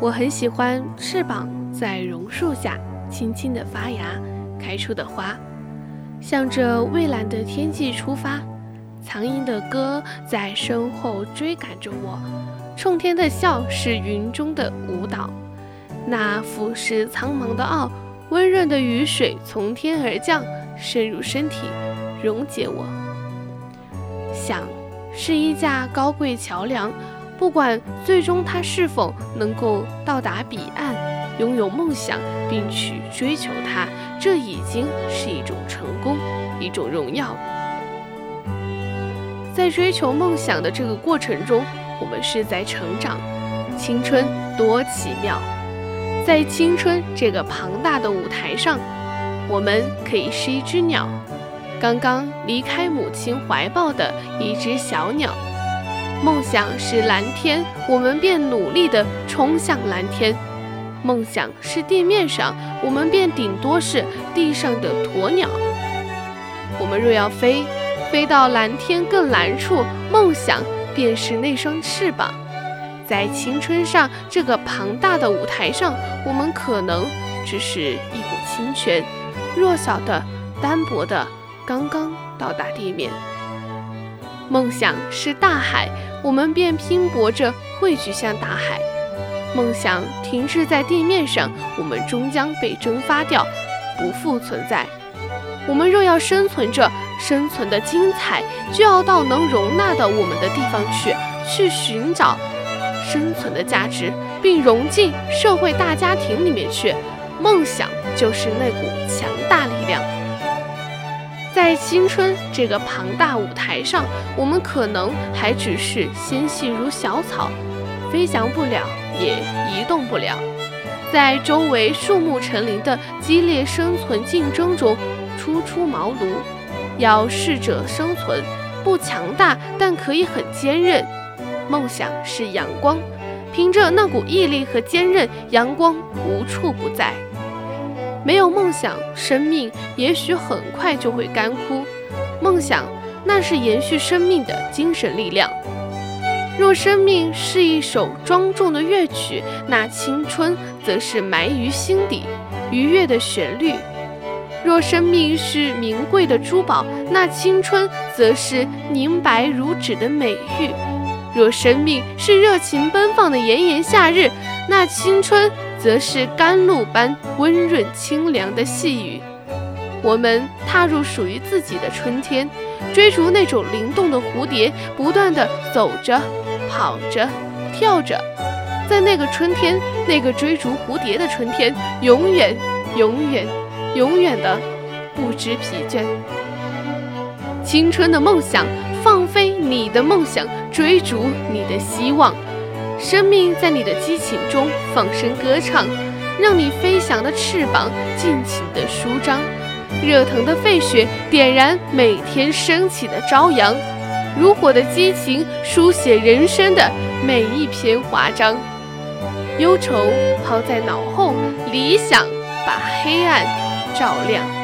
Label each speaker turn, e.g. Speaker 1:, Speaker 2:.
Speaker 1: 我很喜欢翅膀在榕树下轻轻地发芽开出的花，向着蔚蓝的天际出发。苍鹰的歌在身后追赶着我，冲天的笑是云中的舞蹈。那俯视苍茫的傲，温润的雨水从天而降，渗入身体，溶解我。想是一架高贵桥梁。不管最终他是否能够到达彼岸，拥有梦想并去追求它，这已经是一种成功，一种荣耀。在追求梦想的这个过程中，我们是在成长。青春多奇妙，在青春这个庞大的舞台上，我们可以是一只鸟，刚刚离开母亲怀抱的一只小鸟。梦想是蓝天，我们便努力地冲向蓝天；梦想是地面上，我们便顶多是地上的鸵鸟。我们若要飞，飞到蓝天更蓝处，梦想便是那双翅膀。在青春上这个庞大的舞台上，我们可能只是一股清泉，弱小的、单薄的，刚刚到达地面。梦想是大海。我们便拼搏着汇聚向大海。梦想停滞在地面上，我们终将被蒸发掉，不复存在。我们若要生存着，生存的精彩就要到能容纳的我们的地方去，去寻找生存的价值，并融进社会大家庭里面去。梦想就是那股强大力量。在青春这个庞大舞台上，我们可能还只是纤细如小草，飞翔不了，也移动不了。在周围树木成林的激烈生存竞争中，初出茅庐，要适者生存，不强大，但可以很坚韧。梦想是阳光，凭着那股毅力和坚韧，阳光无处不在。没有梦想，生命也许很快就会干枯。梦想，那是延续生命的精神力量。若生命是一首庄重的乐曲，那青春则是埋于心底愉悦的旋律；若生命是名贵的珠宝，那青春则是凝白如纸的美玉；若生命是热情奔放的炎炎夏日，那青春。则是甘露般温润清凉的细雨。我们踏入属于自己的春天，追逐那种灵动的蝴蝶，不断的走着、跑着、跳着，在那个春天，那个追逐蝴蝶的春天，永远、永远、永远的不知疲倦。青春的梦想，放飞你的梦想，追逐你的希望。生命在你的激情中放声歌唱，让你飞翔的翅膀尽情地舒张，热腾的沸血点燃每天升起的朝阳，如火的激情书写人生的每一篇华章。忧愁抛在脑后，理想把黑暗照亮。